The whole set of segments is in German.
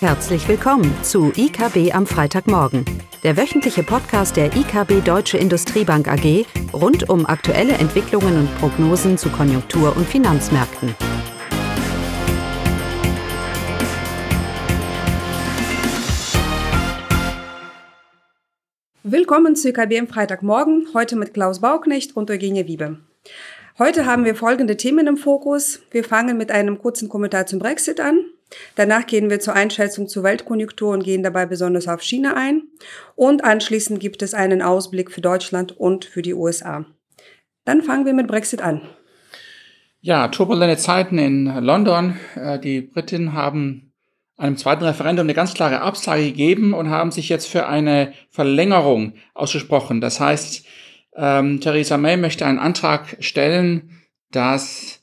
Herzlich willkommen zu IKB am Freitagmorgen, der wöchentliche Podcast der IKB Deutsche Industriebank AG rund um aktuelle Entwicklungen und Prognosen zu Konjunktur- und Finanzmärkten. Willkommen zu IKB am Freitagmorgen, heute mit Klaus Bauknecht und Eugenie Wiebe. Heute haben wir folgende Themen im Fokus. Wir fangen mit einem kurzen Kommentar zum Brexit an. Danach gehen wir zur Einschätzung zur Weltkonjunktur und gehen dabei besonders auf China ein. Und anschließend gibt es einen Ausblick für Deutschland und für die USA. Dann fangen wir mit Brexit an. Ja, turbulente Zeiten in London. Äh, die Briten haben einem zweiten Referendum eine ganz klare Absage gegeben und haben sich jetzt für eine Verlängerung ausgesprochen. Das heißt, ähm, Theresa May möchte einen Antrag stellen, dass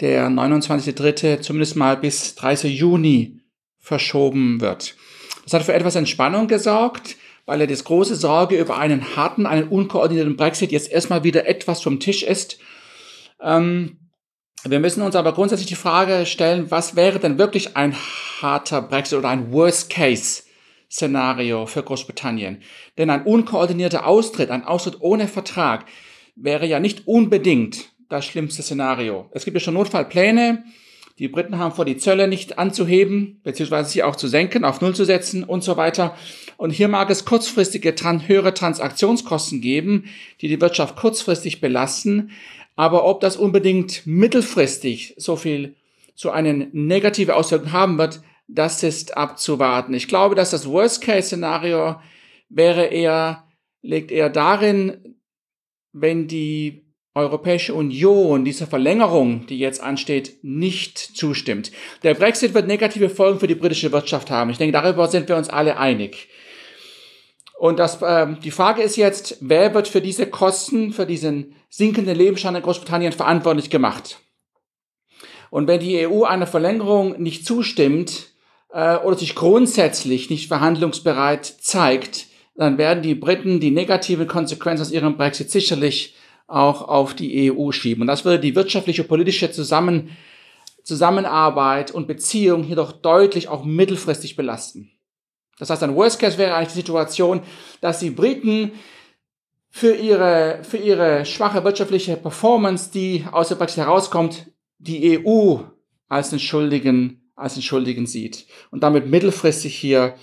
der 29.3. zumindest mal bis 30. Juni verschoben wird. Das hat für etwas Entspannung gesorgt, weil er das große Sorge über einen harten, einen unkoordinierten Brexit jetzt erstmal wieder etwas vom Tisch ist. Ähm, wir müssen uns aber grundsätzlich die Frage stellen, was wäre denn wirklich ein harter Brexit oder ein Worst-Case-Szenario für Großbritannien? Denn ein unkoordinierter Austritt, ein Austritt ohne Vertrag, wäre ja nicht unbedingt das schlimmste Szenario. Es gibt ja schon Notfallpläne. Die Briten haben vor, die Zölle nicht anzuheben, beziehungsweise sie auch zu senken, auf Null zu setzen und so weiter. Und hier mag es kurzfristige höhere Transaktionskosten geben, die die Wirtschaft kurzfristig belasten. Aber ob das unbedingt mittelfristig so viel, so eine negative Auswirkung haben wird, das ist abzuwarten. Ich glaube, dass das Worst-Case-Szenario wäre eher, liegt eher darin, wenn die Europäische Union dieser Verlängerung, die jetzt ansteht, nicht zustimmt. Der Brexit wird negative Folgen für die britische Wirtschaft haben. Ich denke, darüber sind wir uns alle einig. Und das, äh, die Frage ist jetzt, wer wird für diese Kosten, für diesen sinkenden Lebensstand in Großbritannien verantwortlich gemacht? Und wenn die EU einer Verlängerung nicht zustimmt äh, oder sich grundsätzlich nicht verhandlungsbereit zeigt, dann werden die Briten die negativen Konsequenzen aus ihrem Brexit sicherlich auch auf die EU schieben. Und das würde die wirtschaftliche, politische Zusammen Zusammenarbeit und Beziehung jedoch deutlich auch mittelfristig belasten. Das heißt, ein Worst Case wäre eigentlich die Situation, dass die Briten für ihre, für ihre schwache wirtschaftliche Performance, die aus der Brexit herauskommt, die EU als den Schuldigen, als den Schuldigen sieht. Und damit mittelfristig hier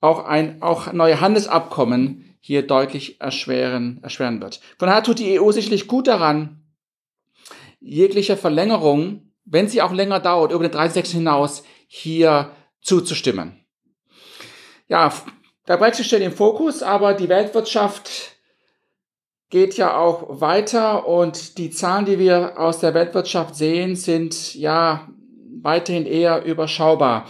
auch ein, auch neue Handelsabkommen hier deutlich erschweren, erschweren wird. Von daher tut die EU sicherlich gut daran, jegliche Verlängerung, wenn sie auch länger dauert, über den 36 hinaus, hier zuzustimmen. Ja, der Brexit steht im Fokus, aber die Weltwirtschaft geht ja auch weiter und die Zahlen, die wir aus der Weltwirtschaft sehen, sind ja weiterhin eher überschaubar.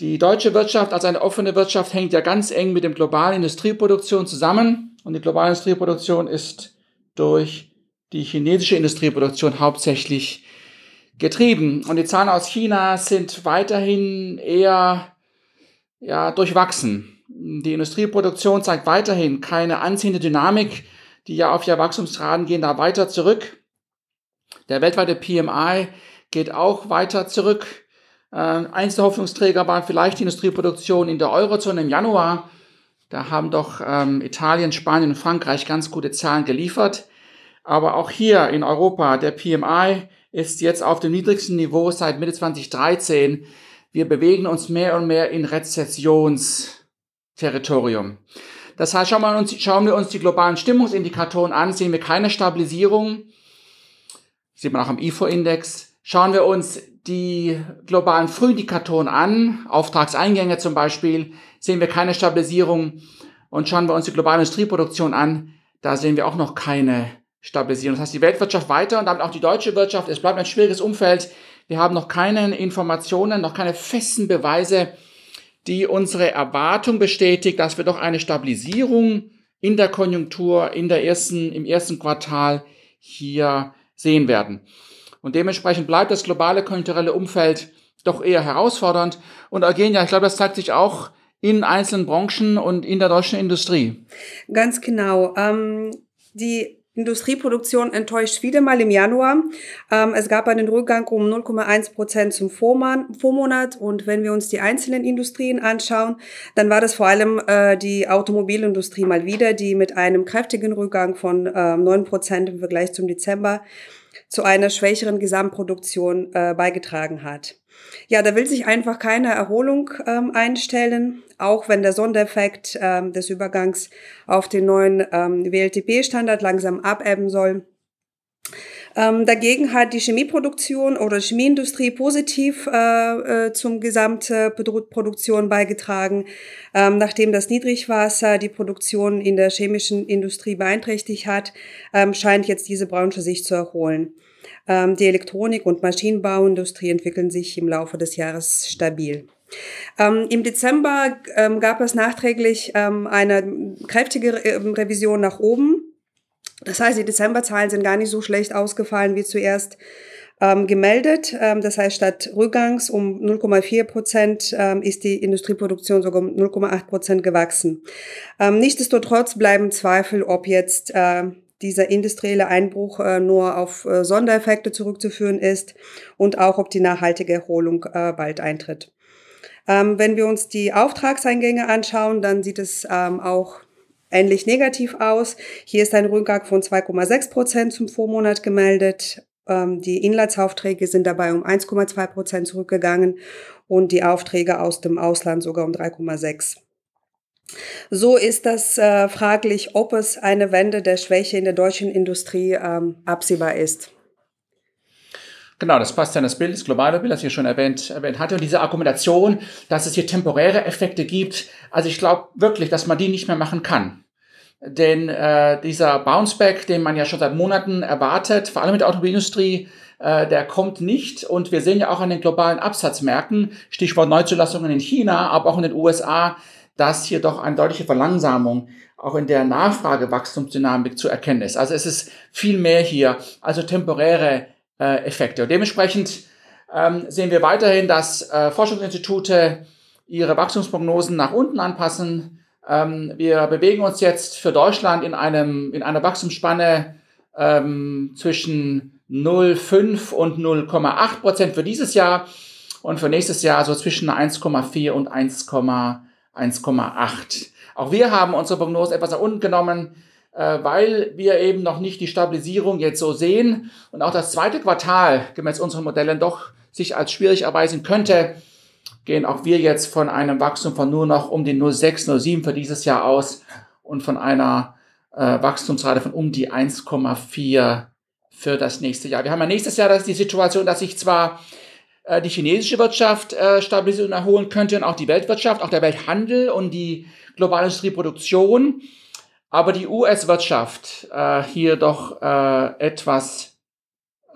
Die deutsche Wirtschaft als eine offene Wirtschaft hängt ja ganz eng mit dem globalen Industrieproduktion zusammen. Und die globale Industrieproduktion ist durch die chinesische Industrieproduktion hauptsächlich getrieben. Und die Zahlen aus China sind weiterhin eher ja, durchwachsen. Die Industrieproduktion zeigt weiterhin keine anziehende Dynamik. Die Jahr auf Jahr Wachstumsraten gehen da weiter zurück. Der weltweite PMI geht auch weiter zurück. Äh, eins der Hoffnungsträger waren vielleicht die Industrieproduktion in der Eurozone im Januar. Da haben doch ähm, Italien, Spanien und Frankreich ganz gute Zahlen geliefert. Aber auch hier in Europa, der PMI ist jetzt auf dem niedrigsten Niveau seit Mitte 2013. Wir bewegen uns mehr und mehr in Rezessionsterritorium. Das heißt, schauen wir, uns, schauen wir uns die globalen Stimmungsindikatoren an, sehen wir keine Stabilisierung. Sieht man auch am IFO-Index. Schauen wir uns die globalen Frühindikatoren an, Auftragseingänge zum Beispiel, sehen wir keine Stabilisierung. Und schauen wir uns die globale Industrieproduktion an, da sehen wir auch noch keine Stabilisierung. Das heißt, die Weltwirtschaft weiter und damit auch die deutsche Wirtschaft, es bleibt ein schwieriges Umfeld. Wir haben noch keine Informationen, noch keine festen Beweise, die unsere Erwartung bestätigt, dass wir doch eine Stabilisierung in der Konjunktur in der ersten, im ersten Quartal hier sehen werden. Und dementsprechend bleibt das globale konjunkturelle Umfeld doch eher herausfordernd. Und Eugenia, ich glaube, das zeigt sich auch in einzelnen Branchen und in der deutschen Industrie. Ganz genau. Ähm, die Industrieproduktion enttäuscht wieder mal im Januar. Ähm, es gab einen Rückgang um 0,1 Prozent zum Vormonat. Und wenn wir uns die einzelnen Industrien anschauen, dann war das vor allem äh, die Automobilindustrie mal wieder, die mit einem kräftigen Rückgang von äh, 9 Prozent im Vergleich zum Dezember zu einer schwächeren Gesamtproduktion äh, beigetragen hat. Ja, da will sich einfach keine Erholung ähm, einstellen, auch wenn der Sondereffekt ähm, des Übergangs auf den neuen ähm, WLTP-Standard langsam abebben soll. Ähm, dagegen hat die Chemieproduktion oder Chemieindustrie positiv äh, äh, zum Gesamtproduktion beigetragen, ähm, nachdem das Niedrigwasser die Produktion in der chemischen Industrie beeinträchtigt hat, ähm, scheint jetzt diese Branche sich zu erholen. Ähm, die Elektronik- und Maschinenbauindustrie entwickeln sich im Laufe des Jahres stabil. Ähm, Im Dezember ähm, gab es nachträglich ähm, eine kräftige Re ähm, Revision nach oben. Das heißt, die Dezemberzahlen sind gar nicht so schlecht ausgefallen wie zuerst ähm, gemeldet. Das heißt, statt Rückgangs um 0,4 Prozent ist die Industrieproduktion sogar um 0,8 Prozent gewachsen. Nichtsdestotrotz bleiben Zweifel, ob jetzt äh, dieser industrielle Einbruch äh, nur auf äh, Sondereffekte zurückzuführen ist und auch ob die nachhaltige Erholung äh, bald eintritt. Ähm, wenn wir uns die Auftragseingänge anschauen, dann sieht es ähm, auch ähnlich negativ aus. Hier ist ein Rückgang von 2,6 Prozent zum Vormonat gemeldet. Ähm, die Inlandsaufträge sind dabei um 1,2 Prozent zurückgegangen und die Aufträge aus dem Ausland sogar um 3,6. So ist das äh, fraglich, ob es eine Wende der Schwäche in der deutschen Industrie ähm, absehbar ist. Genau, das passt ja in das Bild, das globale Bild, das ich schon erwähnt, erwähnt hatte. Und diese Argumentation, dass es hier temporäre Effekte gibt, also ich glaube wirklich, dass man die nicht mehr machen kann. Denn äh, dieser Bounceback, den man ja schon seit Monaten erwartet, vor allem mit der Automobilindustrie, äh, der kommt nicht. Und wir sehen ja auch an den globalen Absatzmärkten, Stichwort Neuzulassungen in China, aber auch in den USA, dass hier doch eine deutliche Verlangsamung auch in der Nachfragewachstumsdynamik zu erkennen ist. Also es ist viel mehr hier, also temporäre äh, Effekte. Und dementsprechend ähm, sehen wir weiterhin, dass äh, Forschungsinstitute ihre Wachstumsprognosen nach unten anpassen. Ähm, wir bewegen uns jetzt für Deutschland in, einem, in einer Wachstumsspanne ähm, zwischen 0,5 und 0,8 Prozent für dieses Jahr und für nächstes Jahr so zwischen 1,4 und 1,8 1,8. Auch wir haben unsere Prognose etwas nach unten genommen, äh, weil wir eben noch nicht die Stabilisierung jetzt so sehen und auch das zweite Quartal gemäß unseren Modellen doch sich als schwierig erweisen könnte, gehen auch wir jetzt von einem Wachstum von nur noch um die 0,6, 0,7 für dieses Jahr aus und von einer äh, Wachstumsrate von um die 1,4 für das nächste Jahr. Wir haben ja nächstes Jahr das die Situation, dass sich zwar die chinesische Wirtschaft äh, stabilisieren und erholen könnte und auch die Weltwirtschaft, auch der Welthandel und die globale Industrieproduktion. Aber die US-Wirtschaft äh, hier doch äh, etwas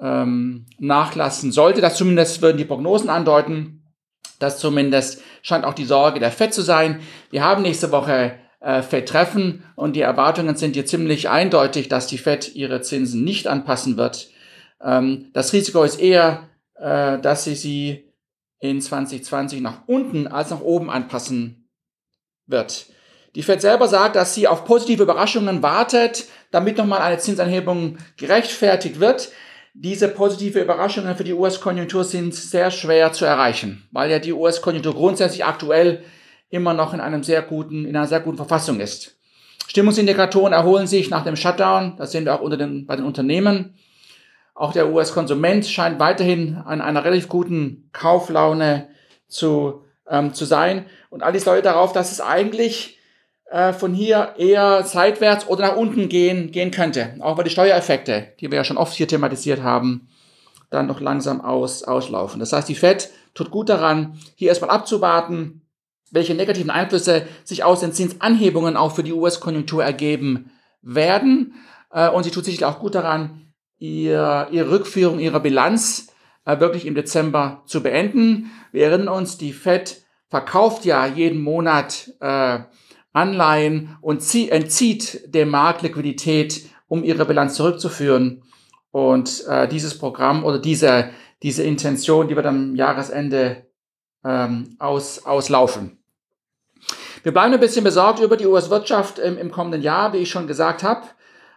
ähm, nachlassen sollte. Das zumindest würden die Prognosen andeuten. Das zumindest scheint auch die Sorge der FED zu sein. Wir haben nächste Woche äh, FED-Treffen und die Erwartungen sind hier ziemlich eindeutig, dass die FED ihre Zinsen nicht anpassen wird. Ähm, das Risiko ist eher äh, dass sie sie in 2020 nach unten als nach oben anpassen wird. Die Fed selber sagt, dass sie auf positive Überraschungen wartet, damit nochmal eine Zinsanhebung gerechtfertigt wird. Diese positive Überraschungen für die US-Konjunktur sind sehr schwer zu erreichen, weil ja die US-Konjunktur grundsätzlich aktuell immer noch in einem sehr guten, in einer sehr guten Verfassung ist. Stimmungsindikatoren erholen sich nach dem Shutdown, das sehen wir auch unter den, bei den Unternehmen. Auch der US-Konsument scheint weiterhin an einer relativ guten Kauflaune zu, ähm, zu sein. Und all dies deutet darauf, dass es eigentlich äh, von hier eher seitwärts oder nach unten gehen, gehen könnte. Auch weil die Steuereffekte, die wir ja schon oft hier thematisiert haben, dann noch langsam aus, auslaufen. Das heißt, die Fed tut gut daran, hier erstmal abzuwarten, welche negativen Einflüsse sich aus den Zinsanhebungen auch für die US-Konjunktur ergeben werden. Äh, und sie tut sicherlich auch gut daran, ihr, ihre Rückführung ihrer Bilanz äh, wirklich im Dezember zu beenden. Wir erinnern uns, die Fed verkauft ja jeden Monat äh, Anleihen und zieh, entzieht dem Markt Liquidität, um ihre Bilanz zurückzuführen. Und äh, dieses Programm oder diese, diese Intention, die wird am Jahresende ähm, aus, auslaufen. Wir bleiben ein bisschen besorgt über die US-Wirtschaft im, im kommenden Jahr, wie ich schon gesagt habe.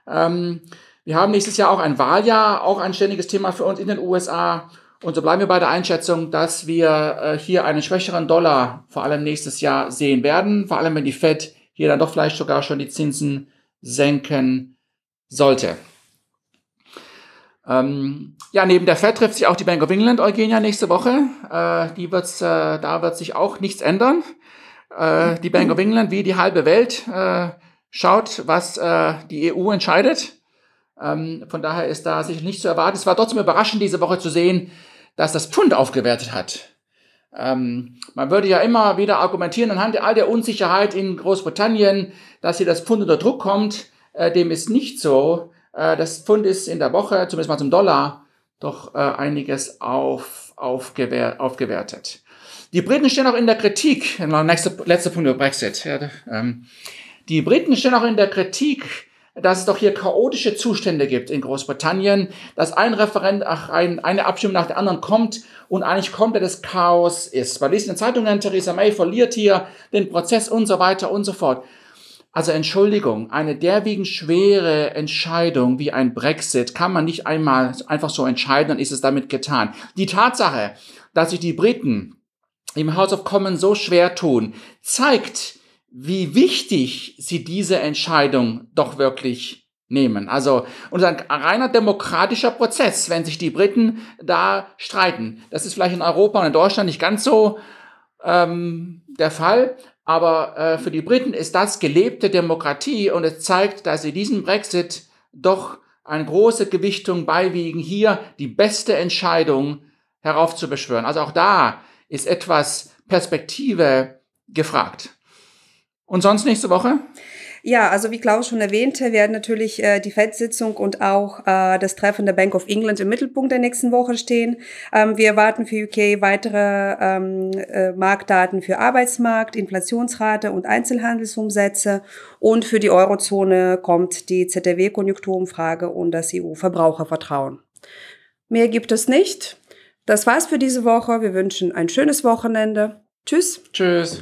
Ähm, Wir haben nächstes Jahr auch ein Wahljahr, auch ein ständiges Thema für uns in den USA. Und so bleiben wir bei der Einschätzung, dass wir äh, hier einen schwächeren Dollar vor allem nächstes Jahr sehen werden, vor allem wenn die Fed hier dann doch vielleicht sogar schon die Zinsen senken sollte. Ähm, ja, neben der Fed trifft sich auch die Bank of England, Eugenia, nächste Woche. Äh, die wird's, äh, da wird sich auch nichts ändern. Äh, die Bank of England, wie die halbe Welt, äh, schaut, was äh, die EU entscheidet. Ähm, von daher ist da sicher nicht zu erwarten. Es war trotzdem überraschend, diese Woche zu sehen, dass das Pfund aufgewertet hat. Ähm, man würde ja immer wieder argumentieren anhand all der Unsicherheit in Großbritannien, dass hier das Pfund unter Druck kommt. Äh, dem ist nicht so. Äh, das Pfund ist in der Woche, zumindest mal zum Dollar, doch äh, einiges auf, aufgewer aufgewertet. Die Briten stehen auch in der Kritik. Letzter Punkt über Brexit. Ja, ähm, die Briten stehen auch in der Kritik, dass es doch hier chaotische Zustände gibt in Großbritannien, dass ein Referent, ach, ein, eine Abstimmung nach der anderen kommt und eigentlich komplettes Chaos ist. Weil lesen in den Zeitungen, Theresa May verliert hier den Prozess und so weiter und so fort. Also Entschuldigung, eine derwiegend schwere Entscheidung wie ein Brexit kann man nicht einmal einfach so entscheiden, dann ist es damit getan. Die Tatsache, dass sich die Briten im House of Commons so schwer tun, zeigt, wie wichtig sie diese Entscheidung doch wirklich nehmen. Also, und ein reiner demokratischer Prozess, wenn sich die Briten da streiten. Das ist vielleicht in Europa und in Deutschland nicht ganz so ähm, der Fall, aber äh, für die Briten ist das gelebte Demokratie und es zeigt, dass sie diesen Brexit doch eine große Gewichtung beiwiegen, hier die beste Entscheidung heraufzubeschwören. Also auch da ist etwas Perspektive gefragt. Und sonst nächste Woche? Ja, also wie Klaus schon erwähnte, werden natürlich äh, die FED-Sitzung und auch äh, das Treffen der Bank of England im Mittelpunkt der nächsten Woche stehen. Ähm, wir erwarten für UK weitere ähm, äh, Marktdaten für Arbeitsmarkt, Inflationsrate und Einzelhandelsumsätze. Und für die Eurozone kommt die ZDW-Konjunkturumfrage und das EU-Verbrauchervertrauen. Mehr gibt es nicht. Das war's für diese Woche. Wir wünschen ein schönes Wochenende. Tschüss. Tschüss.